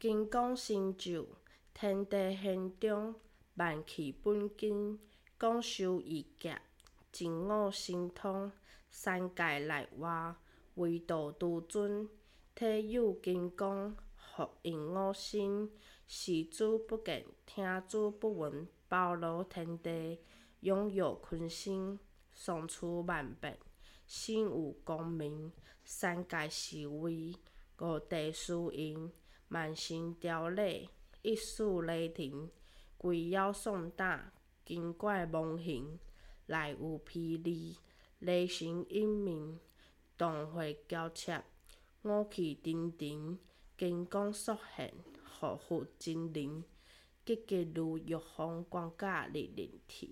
金光成就，天地玄中，万气本根，广修易劫，真我神通，三界内外，唯道独尊。体有金光，福应我心，视之不见，听之不闻，包罗天地，拥有群星，双出万变，心有光明，三界是位，五地是应。万神雕礼，一树雷霆，鬼妖送胆，精怪蒙形，内有霹雳，雷声隐鸣，动会交切，五气沉沉，金光 xuất hiện，护真灵，急急如玉皇光甲日日啼。